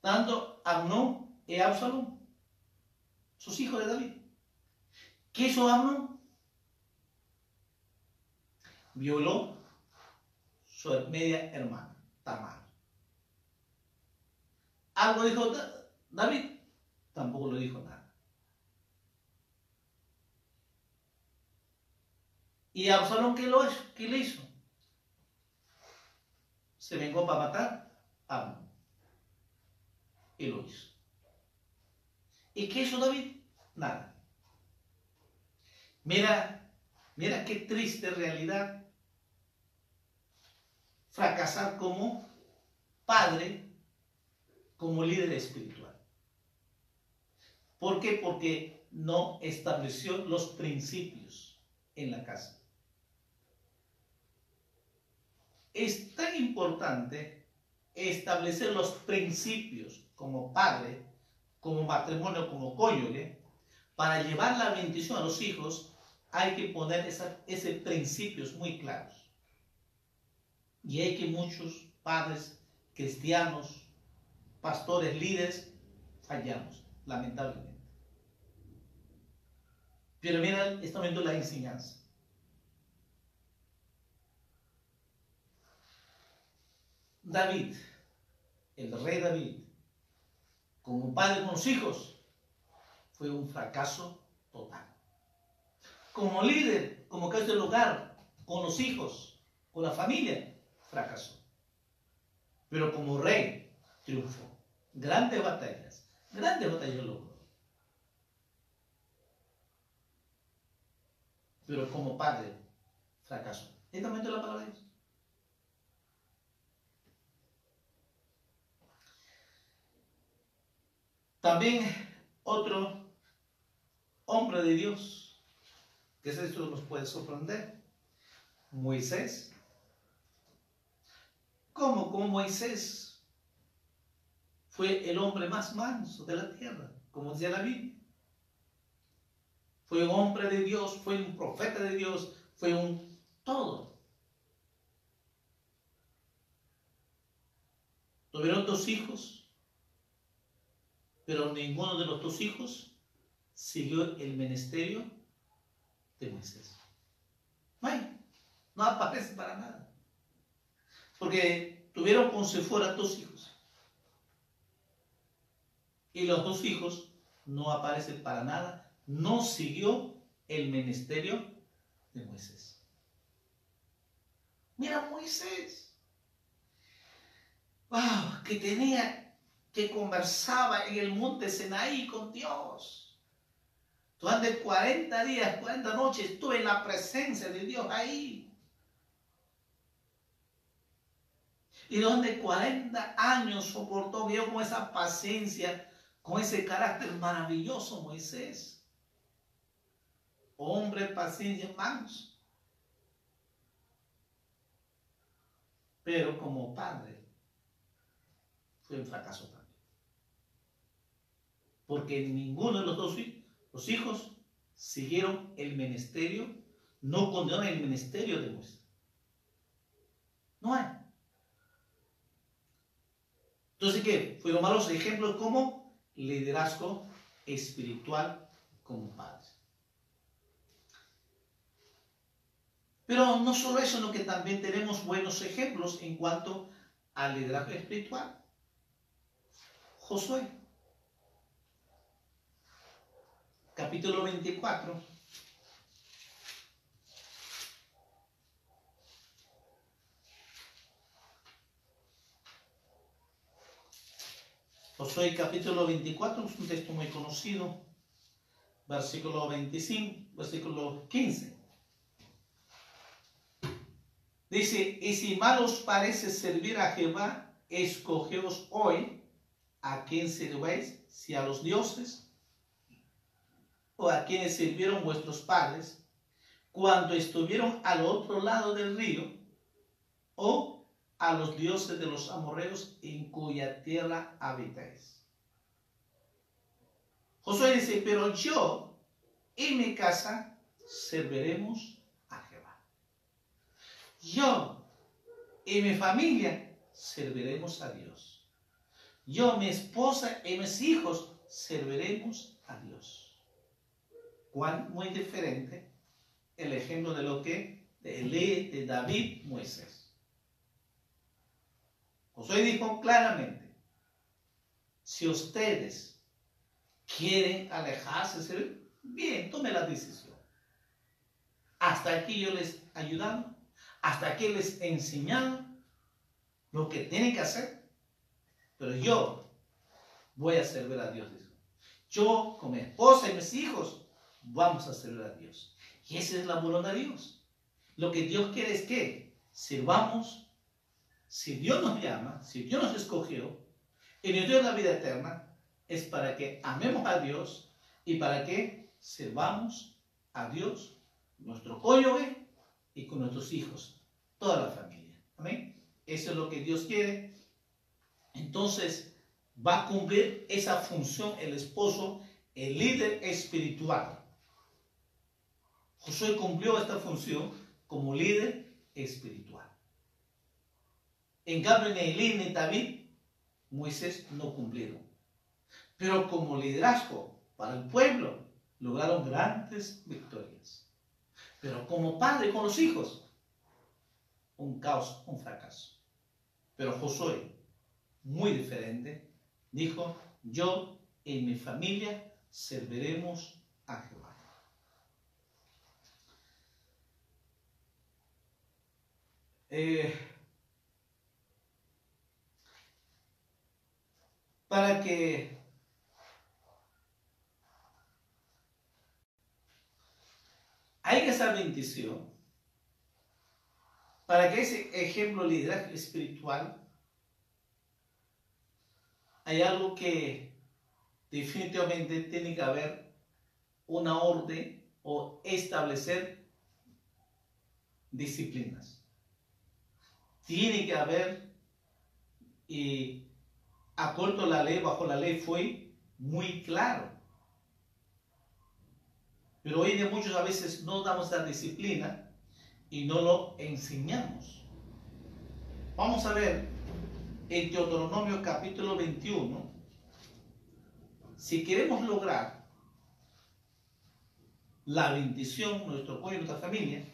Tanto Amnón y Absalón, sus hijos de David. ¿Qué hizo Amnón? Violó su media hermana, Tamar. ¿Algo dijo David? Tampoco le dijo nada. ¿Y Absalón qué, lo, qué le hizo? Se vengó para matar a Amnon. Y lo hizo. ¿Y qué hizo David? Nada. Mira, mira qué triste realidad fracasar como padre como líder espiritual. ¿Por qué? Porque no estableció los principios en la casa. Es tan importante establecer los principios como padre, como matrimonio, como cónyuge, para llevar la bendición a los hijos, hay que poner esos principios muy claros. Y hay que muchos padres cristianos, pastores, líderes, fallamos, lamentablemente. Pero mira este momento la enseñanza. David, el rey David, como padre con los hijos, fue un fracaso total. Como líder, como cabeza del hogar, con los hijos, con la familia, fracasó. Pero como rey, triunfó. Grandes batallas, grandes batallas logró. Pero como padre, fracasó. ¿Esta es la palabra de Dios? También otro hombre de Dios, que esto nos puede sorprender, Moisés. ¿Cómo? Como Moisés fue el hombre más manso de la tierra, como decía la Biblia. Fue un hombre de Dios, fue un profeta de Dios, fue un todo. Tuvieron dos hijos, pero ninguno de los dos hijos siguió el ministerio de Moisés. No no aparece para nada. Porque tuvieron con fuera dos hijos. Y los dos hijos no aparecen para nada. No siguió el ministerio de Moisés. Mira Moisés. Wow, que tenía, que conversaba en el monte Senaí con Dios. Durante 40 días, 40 noches estuve en la presencia de Dios ahí. y donde 40 años soportó, vio con esa paciencia, con ese carácter maravilloso Moisés. Hombre, paciencia, manos. Pero como padre, fue un fracaso también. Porque ninguno de los dos los hijos siguieron el ministerio, no condenaron el ministerio de Moisés. No hay. Entonces, ¿qué? Fueron malos ejemplos como liderazgo espiritual como padre. Pero no solo eso, sino que también tenemos buenos ejemplos en cuanto al liderazgo espiritual. Josué, capítulo 24. Josué capítulo 24 es un texto muy conocido, versículo 25, versículo 15. Dice, y si mal os parece servir a Jehová, escogeos hoy a quién servéis, si a los dioses o a quienes sirvieron vuestros padres cuando estuvieron al otro lado del río, o a los dioses de los amorreos en cuya tierra habitáis. Josué dice, pero yo y mi casa serviremos a Jehová. Yo y mi familia serviremos a Dios. Yo, mi esposa y mis hijos serviremos a Dios. Cuán muy diferente el ejemplo de lo que lee de David Moisés. Josué dijo claramente, si ustedes quieren alejarse, bien, tome la decisión. Hasta aquí yo les he ayudado, hasta aquí les he enseñado lo que tienen que hacer, pero yo voy a servir a Dios. Yo con mi esposa y mis hijos vamos a servir a Dios. Y esa es la voluntad de Dios. Lo que Dios quiere es que sirvamos si Dios nos llama, si Dios nos escogió y nos dio la vida eterna, es para que amemos a Dios y para que sirvamos a Dios, nuestro cónyuge y con nuestros hijos, toda la familia. Amén. Eso es lo que Dios quiere. Entonces va a cumplir esa función el esposo, el líder espiritual. Josué cumplió esta función como líder espiritual. En cambio, Elí ni David, Moisés no cumplieron. Pero como liderazgo para el pueblo, lograron grandes victorias. Pero como padre con los hijos, un caos, un fracaso. Pero Josué, muy diferente, dijo, yo y mi familia serviremos a Jehová. Eh, para que hay esa bendición, para que ese ejemplo liderazgo espiritual, hay algo que definitivamente tiene que haber una orden o establecer disciplinas. Tiene que haber, y acuerdo la ley, bajo la ley fue muy claro. Pero hoy de muchos a veces no damos la disciplina y no lo enseñamos. Vamos a ver en Deuteronomio capítulo 21, si queremos lograr la bendición, nuestro pueblo y nuestra familia,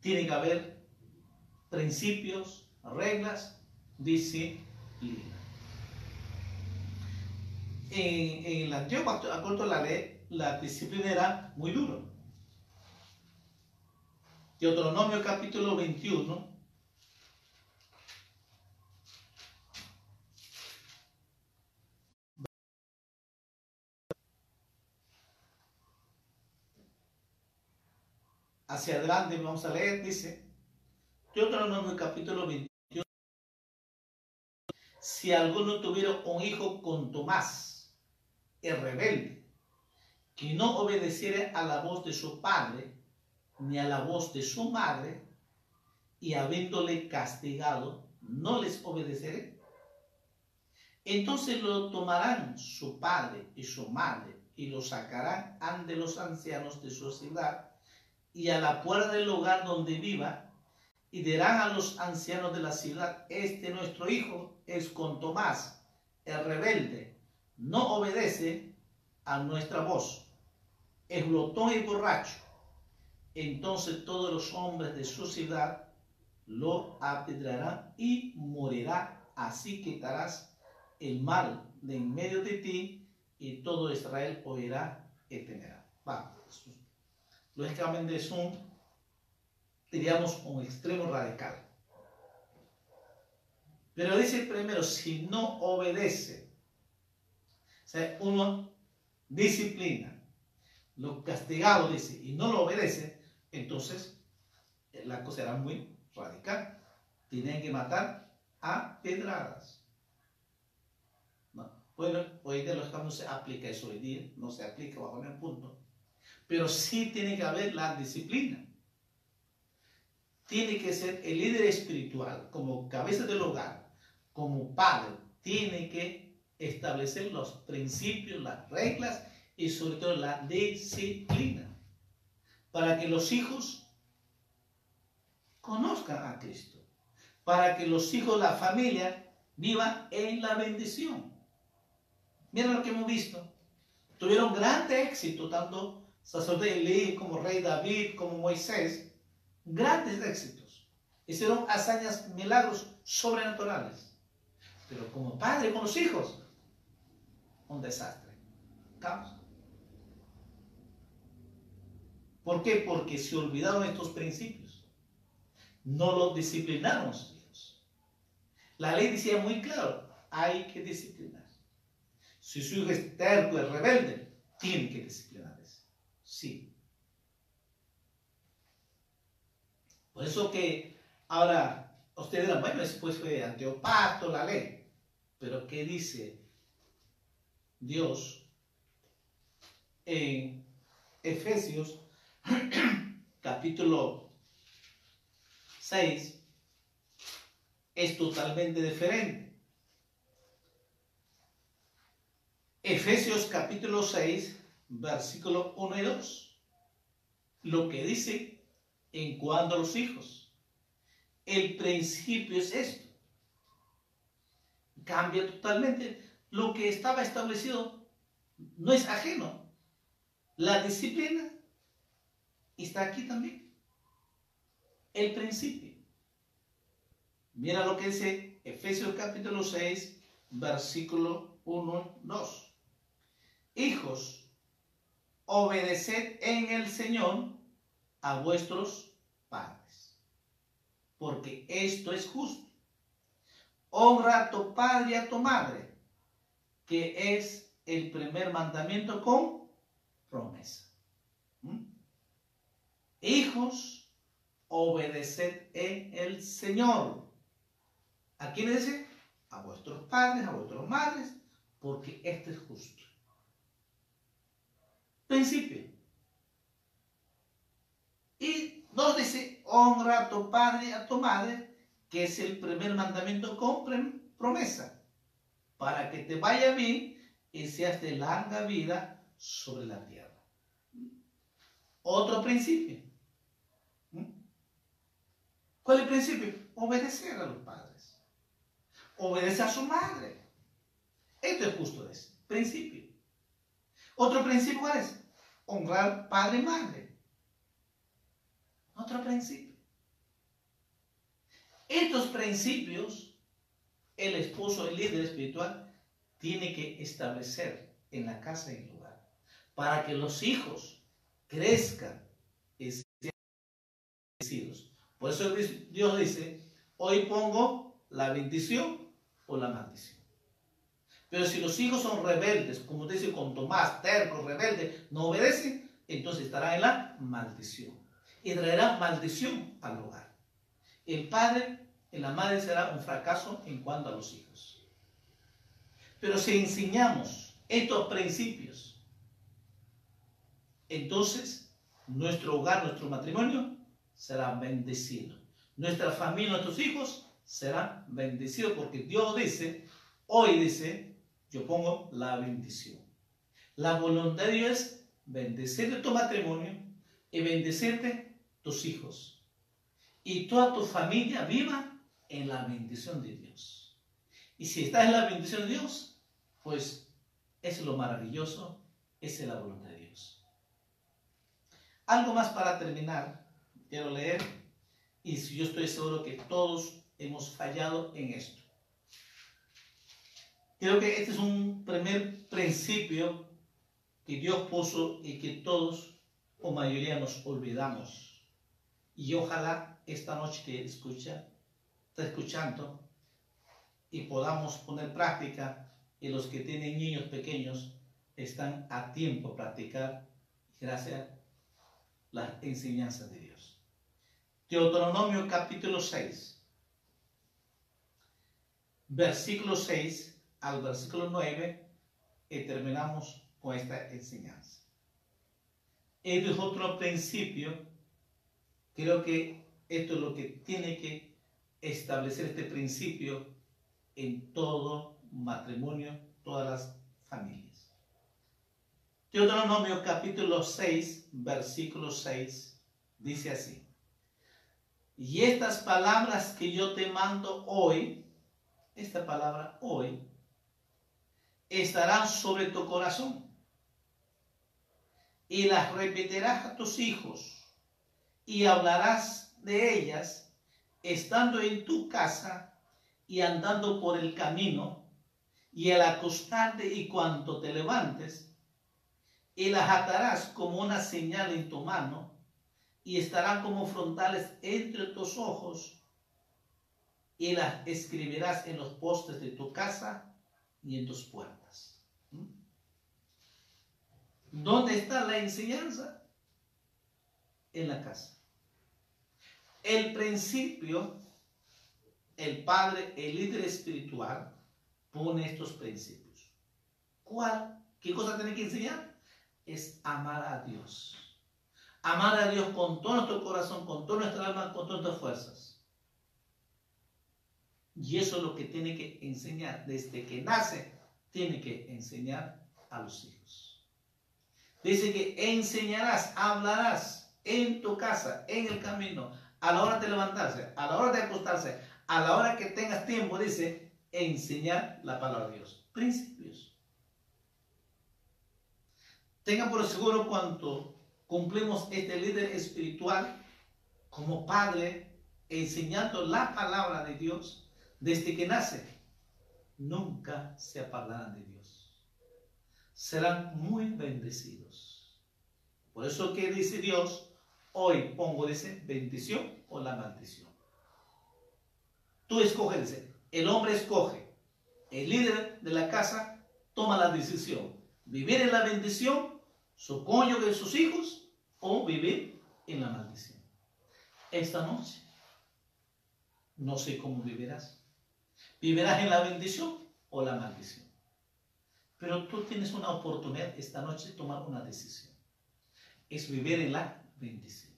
tiene que haber principios, reglas, disciplina. En, en el antiguo acuerdo la ley, la disciplina era muy dura. Deuteronomio capítulo 21, hacia adelante vamos a leer, dice, Deuteronomio capítulo 21, si alguno tuviera un hijo con Tomás, el rebelde, que no obedeciera a la voz de su padre, ni a la voz de su madre, y habiéndole castigado, no les obedeceré. Entonces lo tomarán su padre y su madre y lo sacarán ante los ancianos de su ciudad y a la puerta del lugar donde viva, y dirán a los ancianos de la ciudad, este nuestro hijo es con Tomás, el rebelde, no obedece a nuestra voz, es glotón y borracho. Entonces todos los hombres de su ciudad lo apedrearán y morirá. Así quitarás el mal de en medio de ti y todo Israel oirá y temerá. Vamos lógicamente es un, diríamos, un extremo radical. Pero dice primero, si no obedece, o sea, uno disciplina, lo castigado dice, y no lo obedece, entonces eh, la cosa era muy radical. Tienen que matar a pedradas. Bueno, hoy de los no se aplica eso hoy día, no se aplica bajo ningún punto. Pero sí tiene que haber la disciplina. Tiene que ser el líder espiritual, como cabeza del hogar, como padre, tiene que establecer los principios, las reglas y sobre todo la disciplina para que los hijos conozcan a Cristo, para que los hijos, la familia, vivan en la bendición. Miren lo que hemos visto. Tuvieron grande éxito tanto sacerdote Elí, como rey David, como Moisés, grandes éxitos. Hicieron hazañas, milagros sobrenaturales. Pero como padre con los hijos, un desastre. Caos. ¿Por qué? Porque se olvidaron estos principios. No los disciplinaron los hijos. La ley decía muy claro, hay que disciplinar. Si su hijo es terco, es rebelde, tiene que disciplinar. Sí. Por eso que ahora ustedes dirán, bueno, después fue anteopato la ley. Pero ¿qué dice Dios en Efesios capítulo 6? Es totalmente diferente. Efesios capítulo 6 versículo 1 y 2, lo que dice en cuanto a los hijos. el principio es esto. Cambia totalmente. Lo que estaba establecido no es ajeno. La disciplina está aquí también. El principio. Mira lo que dice Efesios capítulo 6, versículo 1, 2. Hijos, obedeced en el Señor a vuestros padres, porque esto es justo. Honra a tu padre y a tu madre, que es el primer mandamiento con promesa. ¿Mm? Hijos, obedeced en el Señor ¿A quién dice? A vuestros padres, a vuestras madres, porque esto es justo. Principio. Y nos dice, honra a tu padre y a tu madre, que es el primer mandamiento con promesa, para que te vaya bien y seas de larga vida sobre la tierra. Otro principio. ¿Mm? ¿Cuál es el principio? Obedecer a los padres obedece a su madre. Esto es justo, es principio. Otro principio es honrar padre y madre. Otro principio. Estos principios, el esposo, el líder espiritual, tiene que establecer en la casa y el lugar, para que los hijos crezcan y sean bendecidos. Por eso Dios dice, hoy pongo la bendición o la maldición. Pero si los hijos son rebeldes, como dice con Tomás, terco, rebelde, no obedecen, entonces estará en la maldición. Y traerá maldición al hogar. El padre y la madre será un fracaso en cuanto a los hijos. Pero si enseñamos estos principios, entonces nuestro hogar, nuestro matrimonio será bendecido. Nuestra familia, nuestros hijos será bendecido porque Dios dice, hoy dice, yo pongo la bendición. La voluntad de Dios es bendecirte tu matrimonio y bendecirte tus hijos. Y toda tu familia viva en la bendición de Dios. Y si estás en la bendición de Dios, pues es lo maravilloso, es la voluntad de Dios. Algo más para terminar, quiero leer, y yo estoy seguro que todos hemos fallado en esto. Creo que este es un primer principio que Dios puso y que todos o mayoría nos olvidamos. Y ojalá esta noche que escucha, está escuchando y podamos poner práctica y los que tienen niños pequeños están a tiempo practicar gracias a las enseñanzas de Dios. Deuteronomio capítulo 6 versículo 6 al versículo 9 y terminamos con esta enseñanza. Este es otro principio, creo que esto es lo que tiene que establecer este principio en todo matrimonio, todas las familias. Deuteronomio capítulo 6, versículo 6, dice así. Y estas palabras que yo te mando hoy esta palabra hoy, estarán sobre tu corazón y las repetirás a tus hijos y hablarás de ellas estando en tu casa y andando por el camino y al acostarte y cuando te levantes y las atarás como una señal en tu mano y estarán como frontales entre tus ojos y las escribirás en los postes de tu casa y en tus puertas. ¿Mm? ¿Dónde está la enseñanza? En la casa. El principio, el padre, el líder espiritual, pone estos principios. ¿Cuál? ¿Qué cosa tiene que enseñar? Es amar a Dios. Amar a Dios con todo nuestro corazón, con toda nuestra alma, con todas nuestras fuerzas y eso es lo que tiene que enseñar. Desde que nace, tiene que enseñar a los hijos. Dice que enseñarás, hablarás en tu casa, en el camino, a la hora de levantarse, a la hora de acostarse, a la hora que tengas tiempo, dice, enseñar la palabra de Dios. Principios. Tengan por seguro cuanto cumplimos este líder espiritual como padre, enseñando la palabra de Dios desde que nace, nunca se apartarán de Dios. Serán muy bendecidos. Por eso que dice Dios, hoy pongo, dice, bendición o la maldición. Tú escoges, el hombre escoge. El líder de la casa toma la decisión. Vivir en la bendición, su cónyuge sus hijos, o vivir en la maldición. Esta noche, no sé cómo vivirás. ¿Vivirás en la bendición o la maldición? Pero tú tienes una oportunidad esta noche de tomar una decisión. Es vivir en la bendición.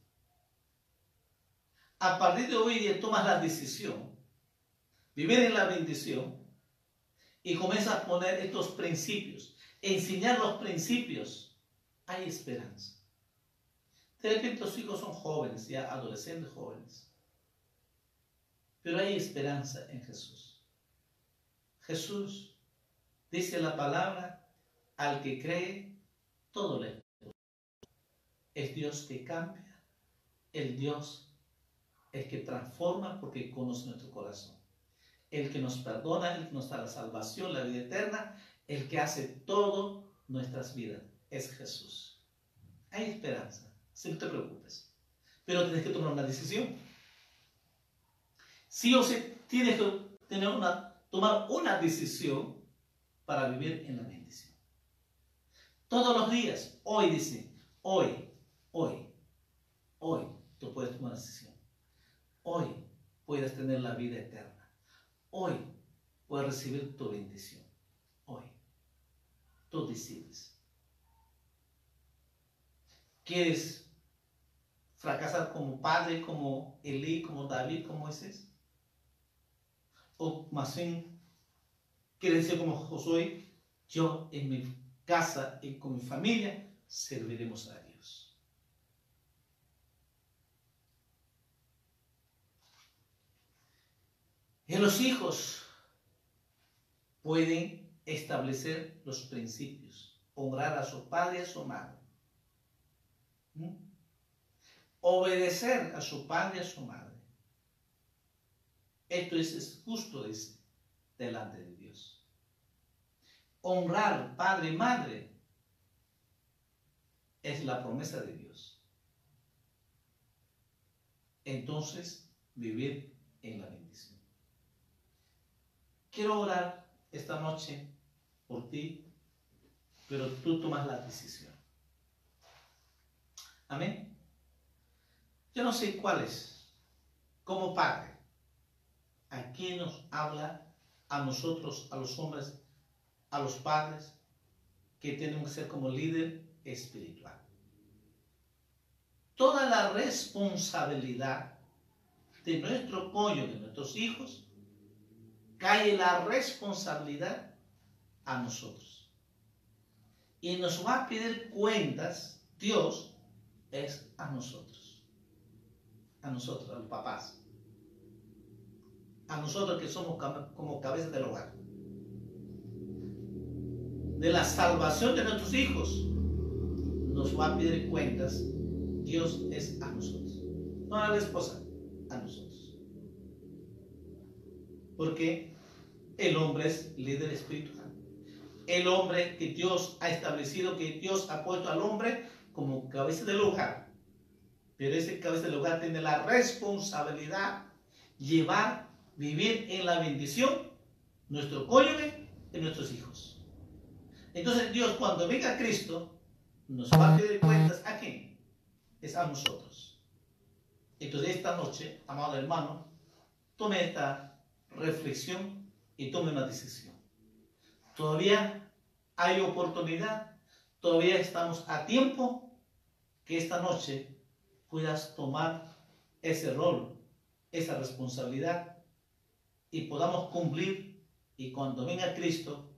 A partir de hoy día tomas la decisión, vivir en la bendición, y comienzas a poner estos principios, enseñar los principios, hay esperanza. De repente los hijos son jóvenes, ya adolescentes jóvenes. Pero hay esperanza en Jesús. Jesús dice la palabra, al que cree, todo le es Dios que cambia, el Dios el que transforma porque conoce nuestro corazón. El que nos perdona, el que nos da la salvación, la vida eterna, el que hace todo nuestras vidas. Es Jesús. Hay esperanza, si no te preocupes. Pero tienes que tomar una decisión. Sí o sí tienes que tener una, tomar una decisión para vivir en la bendición. Todos los días, hoy dice, hoy, hoy, hoy, tú puedes tomar una decisión. Hoy puedes tener la vida eterna. Hoy puedes recibir tu bendición. Hoy. Tú decides. ¿Quieres fracasar como padre, como Elí, como David, como Moisés? ¿O más bien quieres ser como Josué? Yo en mi casa y con mi familia serviremos a Dios. Los hijos pueden establecer los principios, honrar a su padre y a su madre, obedecer a su padre y a su madre. Esto es justo es delante de Dios. Honrar padre y madre es la promesa de Dios. Entonces, vivir en la bendición. Quiero orar esta noche por ti, pero tú tomas la decisión. Amén. Yo no sé cuál es, como padre, a quién nos habla a nosotros, a los hombres, a los padres, que tenemos que ser como líder espiritual. Toda la responsabilidad de nuestro pollo, de nuestros hijos, cae la responsabilidad a nosotros. Y nos va a pedir cuentas, Dios, es a nosotros. A nosotros, a los papás. A nosotros que somos como cabeza del hogar. De la salvación de nuestros hijos, nos va a pedir cuentas, Dios es a nosotros. No a la esposa, a nosotros. Porque el hombre es líder espiritual. El hombre que Dios ha establecido, que Dios ha puesto al hombre como cabeza del hogar. Pero ese cabeza del hogar tiene la responsabilidad llevar, vivir en la bendición nuestro cónyuge y nuestros hijos. Entonces Dios cuando venga Cristo nos va a pedir cuentas a quién? Es a nosotros. Entonces esta noche, amado hermano, tome esta reflexión y tome una decisión. Todavía hay oportunidad, todavía estamos a tiempo que esta noche puedas tomar ese rol, esa responsabilidad y podamos cumplir y cuando venga Cristo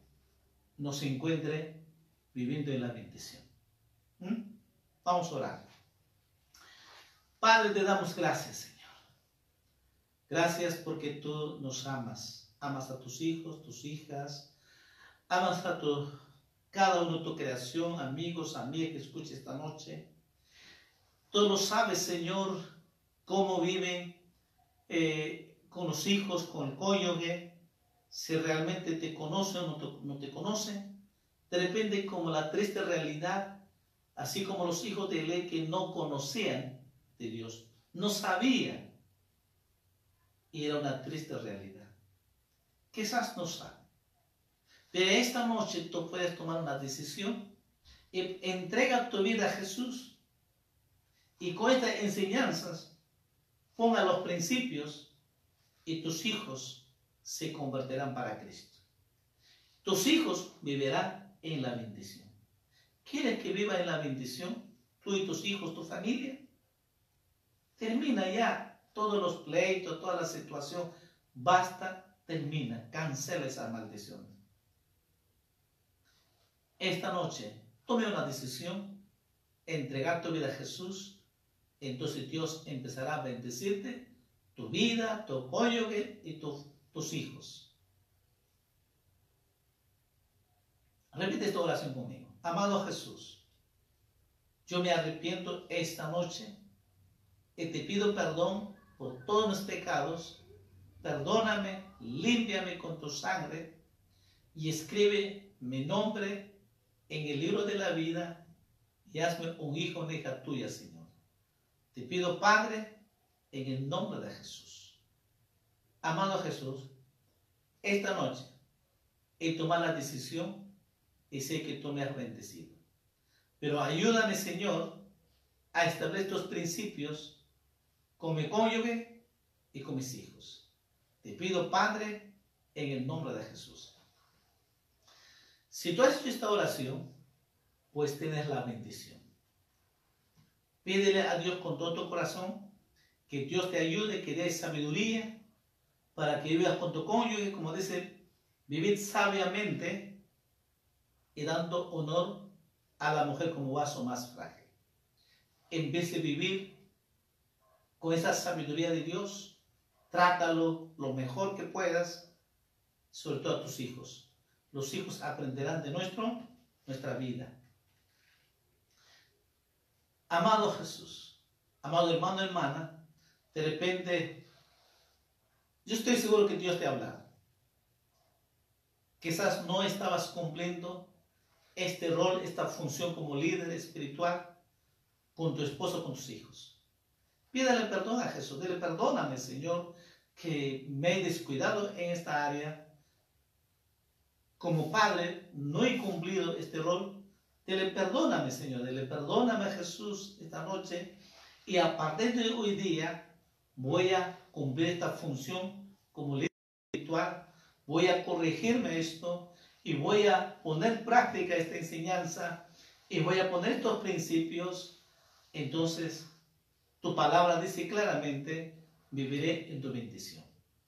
nos encuentre viviendo en la bendición. ¿Mm? Vamos a orar. Padre, te damos gracias. Gracias porque tú nos amas. Amas a tus hijos, tus hijas. Amas a tu, cada uno de tu creación, amigos, amigas que escuche esta noche. Tú lo sabes, Señor, cómo viven eh, con los hijos, con el cónyuge, si realmente te conocen o no te, no te conocen. De repente, como la triste realidad, así como los hijos de Ele que no conocían de Dios, no sabían. Y era una triste realidad. Quizás no saben. Pero esta noche tú puedes tomar una decisión y entrega tu vida a Jesús. Y con estas enseñanzas, ponga los principios y tus hijos se convertirán para Cristo. Tus hijos vivirán en la bendición. ¿Quieres que viva en la bendición? Tú y tus hijos, tu familia. Termina ya todos los pleitos, toda la situación. Basta, termina, cancela esa maldición. Esta noche, tome una decisión, entregar tu vida a Jesús. Entonces Dios empezará a bendecirte, tu vida, tu cónyuge y tus hijos. Repite esta oración conmigo. Amado Jesús, yo me arrepiento esta noche y te pido perdón por todos mis pecados. Perdóname, límpiame con tu sangre y escribe mi nombre en el libro de la vida y hazme un hijo o hija tuya, Señor. Te pido, Padre, en el nombre de Jesús. Amado Jesús, esta noche he tomado la decisión y sé que tú me has bendecido. Pero ayúdame, Señor, a establecer estos principios con mi cónyuge y con mis hijos. Te pido, Padre, en el nombre de Jesús. Si tú has hecho esta oración, pues tienes la bendición. Pídele a Dios con todo tu corazón que Dios te ayude, que dé sabiduría para que vivas con tu cónyuge, como dice, vivir sabiamente y dando honor a la mujer como vaso más frágil. En vez de vivir con esa sabiduría de Dios, trátalo lo mejor que puedas, sobre todo a tus hijos los hijos aprenderán de nuestro, nuestra vida. Amado Jesús, amado hermano, hermana, de repente, yo estoy seguro que Dios te ha hablado. Quizás no estabas cumpliendo este rol, esta función como líder espiritual con tu esposo, con tus hijos. Pídale perdón a Jesús, dile perdóname, Señor, que me he descuidado en esta área como padre no he cumplido este rol, dile perdóname, Señor, dile perdóname a Jesús esta noche y a partir de hoy día voy a cumplir esta función como líder espiritual, voy a corregirme esto y voy a poner práctica esta enseñanza y voy a poner estos principios. Entonces, tu palabra dice claramente, viviré en tu bendición.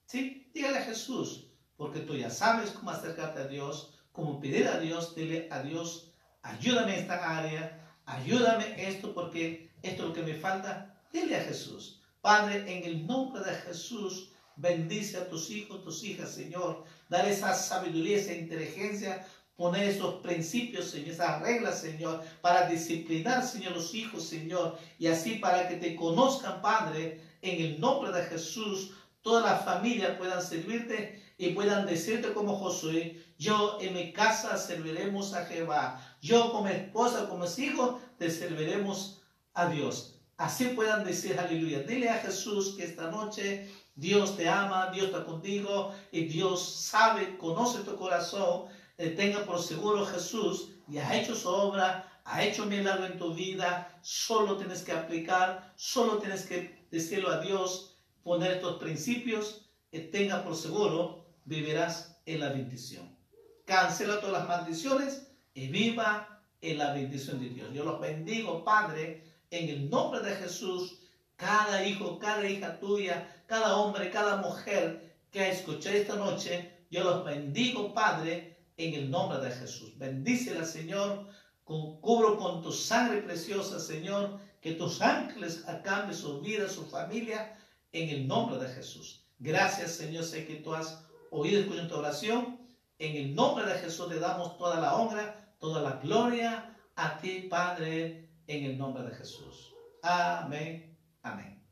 ¿Sí? Dígale a Jesús, porque tú ya sabes cómo acercarte a Dios, cómo pedir a Dios, dile a Dios, ayúdame en esta área, ayúdame esto porque esto es lo que me falta. Dile a Jesús, Padre, en el nombre de Jesús, bendice a tus hijos, tus hijas, Señor. Dale esa sabiduría, esa inteligencia, poner esos principios, Señor, esas reglas, Señor, para disciplinar, Señor, los hijos, Señor, y así para que te conozcan, Padre, en el nombre de Jesús, toda la familia puedan servirte y puedan decirte como Josué, yo en mi casa serviremos a Jehová, yo como esposa, como hijo, te serviremos a Dios. Así puedan decir aleluya. Dile a Jesús que esta noche Dios te ama, Dios está contigo y Dios sabe, conoce tu corazón. Tenga por seguro Jesús y ha hecho su obra, ha hecho milagro en tu vida. Solo tienes que aplicar, solo tienes que decirlo a Dios, poner estos principios y tenga por seguro vivirás en la bendición. Cancela todas las maldiciones y viva en la bendición de Dios. Yo los bendigo, Padre, en el nombre de Jesús. Cada hijo, cada hija tuya, cada hombre, cada mujer que ha escuchado esta noche, yo los bendigo, Padre, en el nombre de Jesús. Bendícela, Señor. Cubro con tu sangre preciosa, Señor, que tus ángeles acaben su vida, su familia, en el nombre de Jesús. Gracias, Señor, sé que tú has oído y escuchado tu oración. En el nombre de Jesús te damos toda la honra, toda la gloria a ti, Padre, en el nombre de Jesús. Amén. Amén.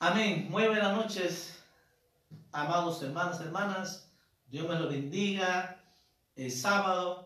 Amén. Muy buenas noches, amados hermanos, hermanas. Dios me lo bendiga. Es sábado